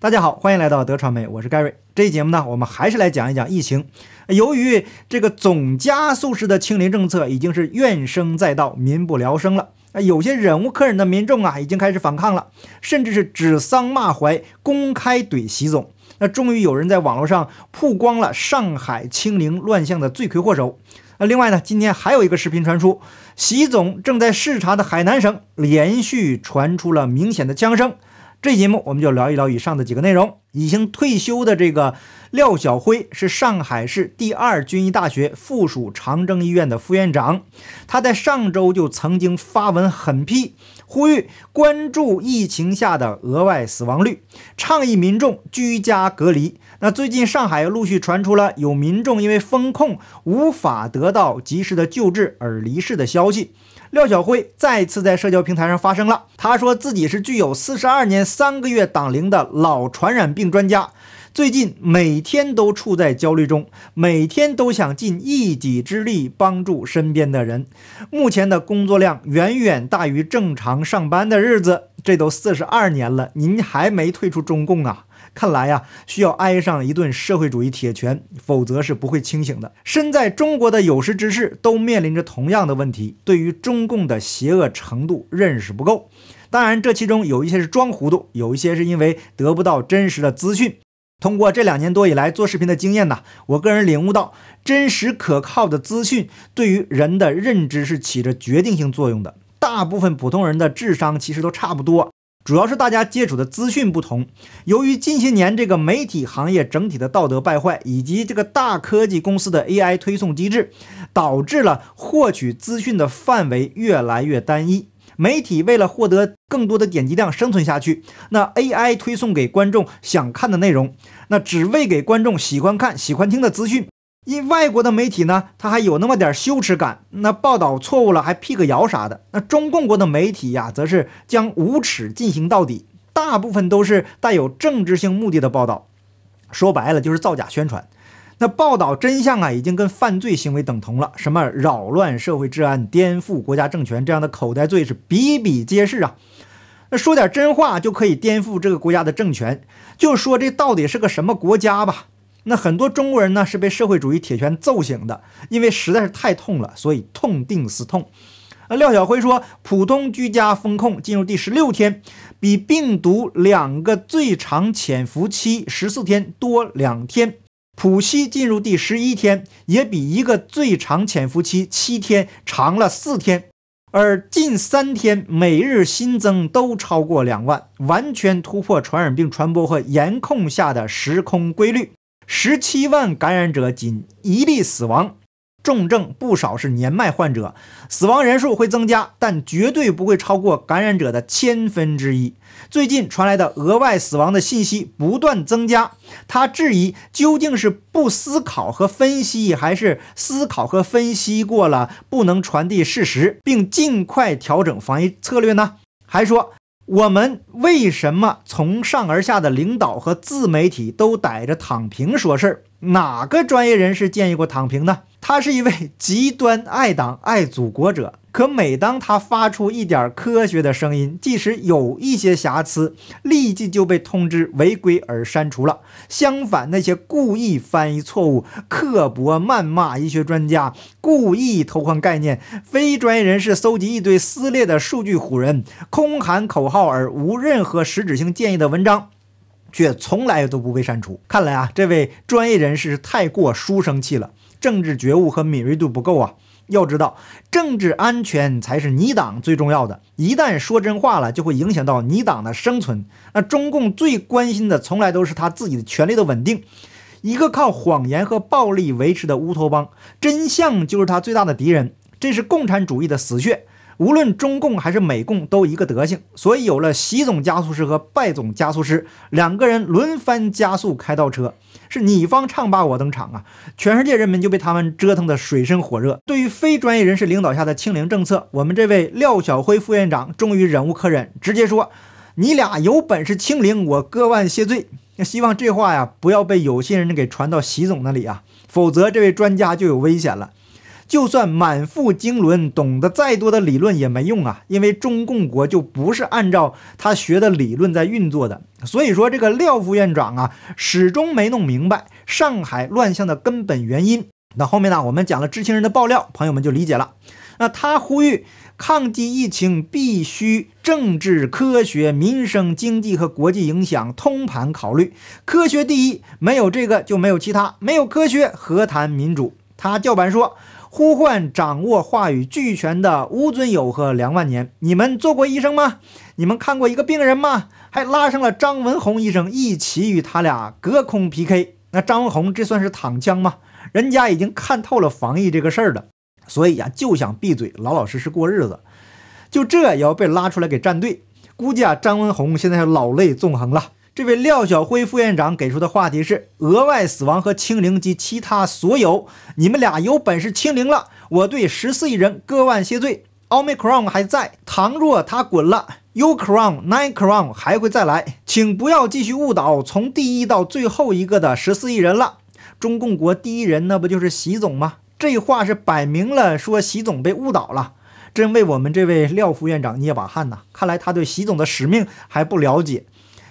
大家好，欢迎来到德传媒，我是盖瑞。这期节目呢，我们还是来讲一讲疫情。由于这个总加速式的清零政策已经是怨声载道，民不聊生了。啊，有些忍无可忍的民众啊，已经开始反抗了，甚至是指桑骂槐，公开怼习总。那终于有人在网络上曝光了上海清零乱象的罪魁祸首。那另外呢，今天还有一个视频传出，习总正在视察的海南省连续传出了明显的枪声。这节目我们就聊一聊以上的几个内容。已经退休的这个廖晓辉是上海市第二军医大学附属长征医院的副院长，他在上周就曾经发文狠批，呼吁关注疫情下的额外死亡率，倡议民众居家隔离。那最近上海又陆续传出了有民众因为封控无法得到及时的救治而离世的消息。廖晓辉再次在社交平台上发声了。他说自己是具有四十二年三个月党龄的老传染病专家，最近每天都处在焦虑中，每天都想尽一己之力帮助身边的人。目前的工作量远远大于正常上班的日子。这都四十二年了，您还没退出中共啊？看来呀，需要挨上一顿社会主义铁拳，否则是不会清醒的。身在中国的有识之士都面临着同样的问题，对于中共的邪恶程度认识不够。当然，这其中有一些是装糊涂，有一些是因为得不到真实的资讯。通过这两年多以来做视频的经验呢，我个人领悟到，真实可靠的资讯对于人的认知是起着决定性作用的。大部分普通人的智商其实都差不多。主要是大家接触的资讯不同，由于近些年这个媒体行业整体的道德败坏，以及这个大科技公司的 AI 推送机制，导致了获取资讯的范围越来越单一。媒体为了获得更多的点击量生存下去，那 AI 推送给观众想看的内容，那只为给观众喜欢看、喜欢听的资讯。因外国的媒体呢，他还有那么点羞耻感，那报道错误了还辟个谣啥的。那中共国的媒体呀，则是将无耻进行到底，大部分都是带有政治性目的的报道，说白了就是造假宣传。那报道真相啊，已经跟犯罪行为等同了，什么扰乱社会治安、颠覆国家政权这样的口袋罪是比比皆是啊。那说点真话就可以颠覆这个国家的政权，就说这到底是个什么国家吧。那很多中国人呢是被社会主义铁拳揍醒的，因为实在是太痛了，所以痛定思痛。那，廖晓辉说，普通居家风控进入第十六天，比病毒两个最长潜伏期十四天多两天；普西进入第十一天，也比一个最长潜伏期七天长了四天。而近三天每日新增都超过两万，完全突破传染病传播和严控下的时空规律。十七万感染者，仅一例死亡，重症不少是年迈患者，死亡人数会增加，但绝对不会超过感染者的千分之一。最近传来的额外死亡的信息不断增加，他质疑究竟是不思考和分析，还是思考和分析过了不能传递事实，并尽快调整防疫策略呢？还说。我们为什么从上而下的领导和自媒体都逮着躺平说事儿？哪个专业人士建议过躺平呢？他是一位 极端爱党爱祖国者。可每当他发出一点科学的声音，即使有一些瑕疵，立即就被通知违规而删除了。相反，那些故意翻译错误、刻薄谩骂医学专家、故意偷换概念、非专业人士搜集一堆撕裂的数据唬人、空喊口号而无任何实质性建议的文章，却从来都不被删除。看来啊，这位专业人士太过书生气了，政治觉悟和敏锐度不够啊。要知道，政治安全才是你党最重要的。一旦说真话了，就会影响到你党的生存。那中共最关心的，从来都是他自己的权力的稳定。一个靠谎言和暴力维持的乌托邦，真相就是他最大的敌人。这是共产主义的死穴。无论中共还是美共都一个德行，所以有了习总加速师和拜总加速师两个人轮番加速开倒车，是你方唱罢我登场啊！全世界人民就被他们折腾得水深火热。对于非专业人士领导下的清零政策，我们这位廖晓辉副院长终于忍无可忍，直接说：“你俩有本事清零，我割腕谢罪。”那希望这话呀不要被有心人给传到习总那里啊，否则这位专家就有危险了。就算满腹经纶，懂得再多的理论也没用啊，因为中共国就不是按照他学的理论在运作的。所以说，这个廖副院长啊，始终没弄明白上海乱象的根本原因。那后面呢，我们讲了知情人的爆料，朋友们就理解了。那他呼吁抗击疫情必须政治、科学、民生、经济和国际影响通盘考虑，科学第一，没有这个就没有其他，没有科学何谈民主？他叫板说，呼唤掌握话语俱全的吴尊友和梁万年，你们做过医生吗？你们看过一个病人吗？还拉上了张文宏医生一起与他俩隔空 PK。那张文宏这算是躺枪吗？人家已经看透了防疫这个事儿了。所以呀，就想闭嘴，老老实实过日子。就这也要被拉出来给站队，估计啊，张文宏现在是老泪纵横了。这位廖晓辉副院长给出的话题是：额外死亡和清零及其他所有，你们俩有本事清零了，我对十四亿人割腕谢罪。奥密克戎还在，倘若他滚了，U Crown N crown 还会再来，请不要继续误导从第一到最后一个的十四亿人了。中共国第一人，那不就是习总吗？这话是摆明了说习总被误导了，真为我们这位廖副院长捏把汗呐！看来他对习总的使命还不了解。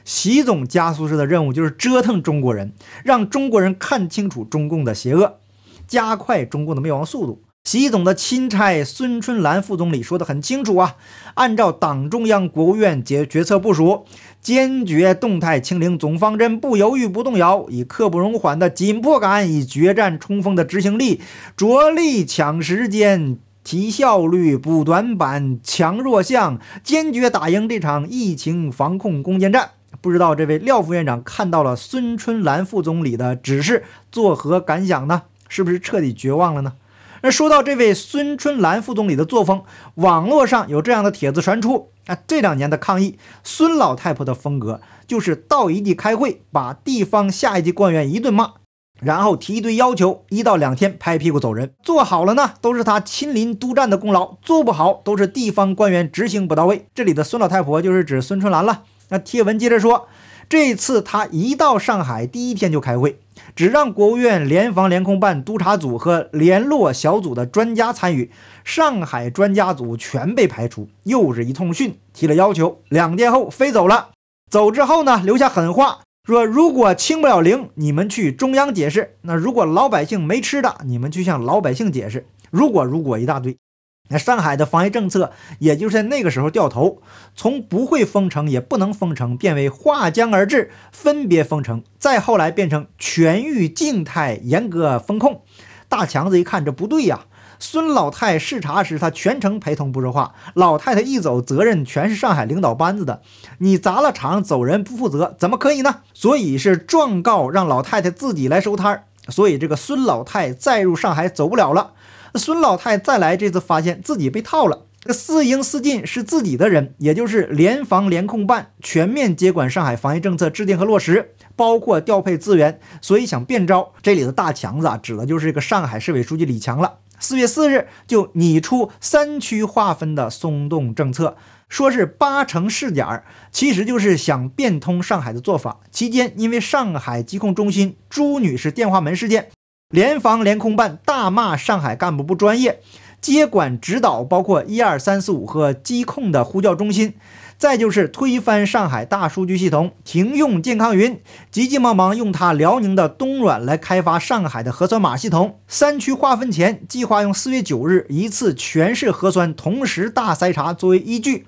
习总加速式的任务就是折腾中国人，让中国人看清楚中共的邪恶，加快中共的灭亡速度。习总的钦差孙春兰副总理说得很清楚啊，按照党中央、国务院决决策部署，坚决动态清零总方针不犹豫不动摇，以刻不容缓的紧迫感，以决战冲锋的执行力，着力抢时间、提效率、补短板、强弱项，坚决打赢这场疫情防控攻坚战。不知道这位廖副院长看到了孙春兰副总理的指示，作何感想呢？是不是彻底绝望了呢？那说到这位孙春兰副总理的作风，网络上有这样的帖子传出啊，这两年的抗议，孙老太婆的风格就是到一地开会，把地方下一级官员一顿骂，然后提一堆要求，一到两天拍屁股走人。做好了呢，都是他亲临督战的功劳；做不好，都是地方官员执行不到位。这里的孙老太婆就是指孙春兰了。那贴文接着说。这次他一到上海，第一天就开会，只让国务院联防联控办督查组和联络小组的专家参与，上海专家组全被排除，又是一通训，提了要求，两天后飞走了。走之后呢，留下狠话，说如果清不了零，你们去中央解释；那如果老百姓没吃的，你们去向老百姓解释。如果如果一大堆。那上海的防疫政策，也就是在那个时候掉头，从不会封城也不能封城，变为划江而治，分别封城，再后来变成全域静态严格风控。大强子一看这不对呀，孙老太视察时他全程陪同不说话，老太太一走，责任全是上海领导班子的，你砸了场走人不负责，怎么可以呢？所以是状告让老太太自己来收摊儿。所以这个孙老太再入上海走不了了。孙老太再来这次，发现自己被套了。这四应四进是自己的人，也就是联防联控办全面接管上海防疫政策制定和落实，包括调配资源，所以想变招。这里的大强子啊，指的就是这个上海市委书记李强了。四月四日就拟出三区划分的松动政策，说是八成试点，其实就是想变通上海的做法。期间因为上海疾控中心朱女士电话门事件。联防联控办大骂上海干部不专业，接管指导包括一二三四五和疾控的呼叫中心，再就是推翻上海大数据系统，停用健康云，急急忙忙用他辽宁的东软来开发上海的核酸码系统。三区划分前，计划用四月九日一次全市核酸同时大筛查作为依据。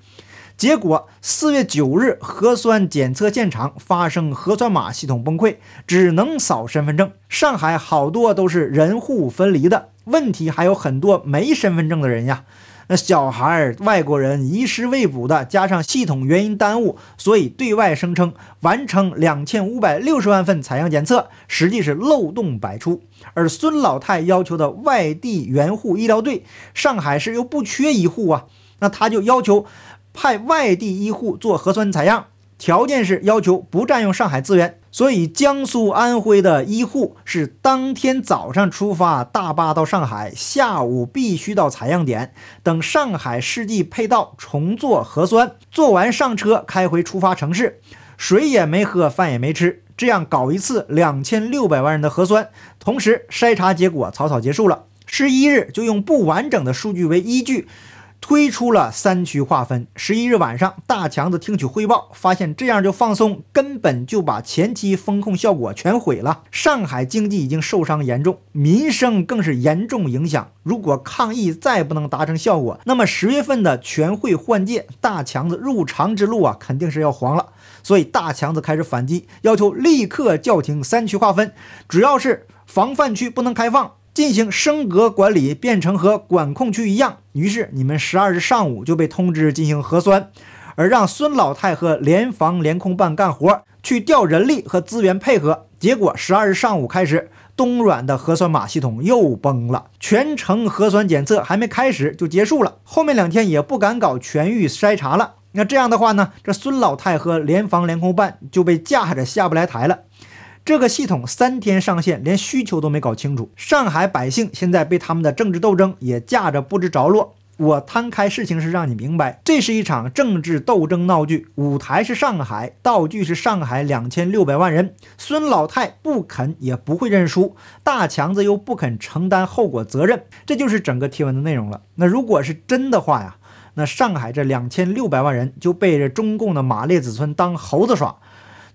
结果四月九日，核酸检测现场发生核酸码系统崩溃，只能扫身份证。上海好多都是人户分离的问题，还有很多没身份证的人呀。那小孩、外国人遗失未补的，加上系统原因耽误，所以对外声称完成两千五百六十万份采样检测，实际是漏洞百出。而孙老太要求的外地援沪医疗队，上海市又不缺一户啊，那他就要求。派外地医护做核酸采样，条件是要求不占用上海资源。所以江苏、安徽的医护是当天早上出发大巴到上海，下午必须到采样点等上海市地配到重做核酸，做完上车开回出发城市，水也没喝，饭也没吃，这样搞一次两千六百万人的核酸，同时筛查结果草草结束了。十一日就用不完整的数据为依据。推出了三区划分。十一日晚上，大强子听取汇报，发现这样就放松，根本就把前期风控效果全毁了。上海经济已经受伤严重，民生更是严重影响。如果抗疫再不能达成效果，那么十月份的全会换届，大强子入常之路啊，肯定是要黄了。所以大强子开始反击，要求立刻叫停三区划分，主要是防范区不能开放。进行升格管理，变成和管控区一样。于是你们十二日上午就被通知进行核酸，而让孙老太和联防联控办干活，去调人力和资源配合。结果十二日上午开始，东软的核酸码系统又崩了，全程核酸检测还没开始就结束了。后面两天也不敢搞全域筛查了。那这样的话呢，这孙老太和联防联控办就被架着下不来台了。这个系统三天上线，连需求都没搞清楚。上海百姓现在被他们的政治斗争也架着不知着落。我摊开事情是让你明白，这是一场政治斗争闹剧，舞台是上海，道具是上海两千六百万人。孙老太不肯也不会认输，大强子又不肯承担后果责任，这就是整个贴文的内容了。那如果是真的话呀，那上海这两千六百万人就被这中共的马列子孙当猴子耍。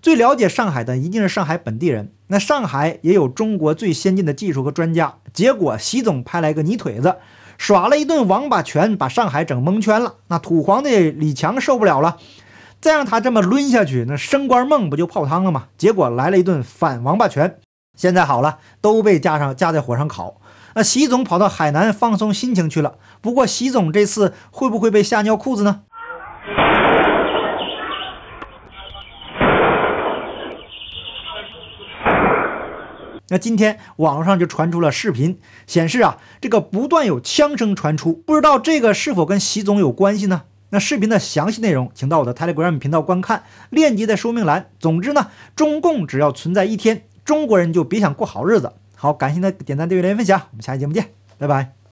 最了解上海的一定是上海本地人。那上海也有中国最先进的技术和专家。结果习总派来个泥腿子，耍了一顿王八拳，把上海整蒙圈了。那土皇帝李强受不了了，再让他这么抡下去，那升官梦不就泡汤了吗？结果来了一顿反王八拳。现在好了，都被架上架在火上烤。那习总跑到海南放松心情去了。不过习总这次会不会被吓尿裤子呢？那今天网络上就传出了视频，显示啊，这个不断有枪声传出，不知道这个是否跟习总有关系呢？那视频的详细内容，请到我的 Telegram 频道观看，链接在说明栏。总之呢，中共只要存在一天，中国人就别想过好日子。好，感谢您的点赞、订阅、留言、分享，我们下期节目见，拜拜。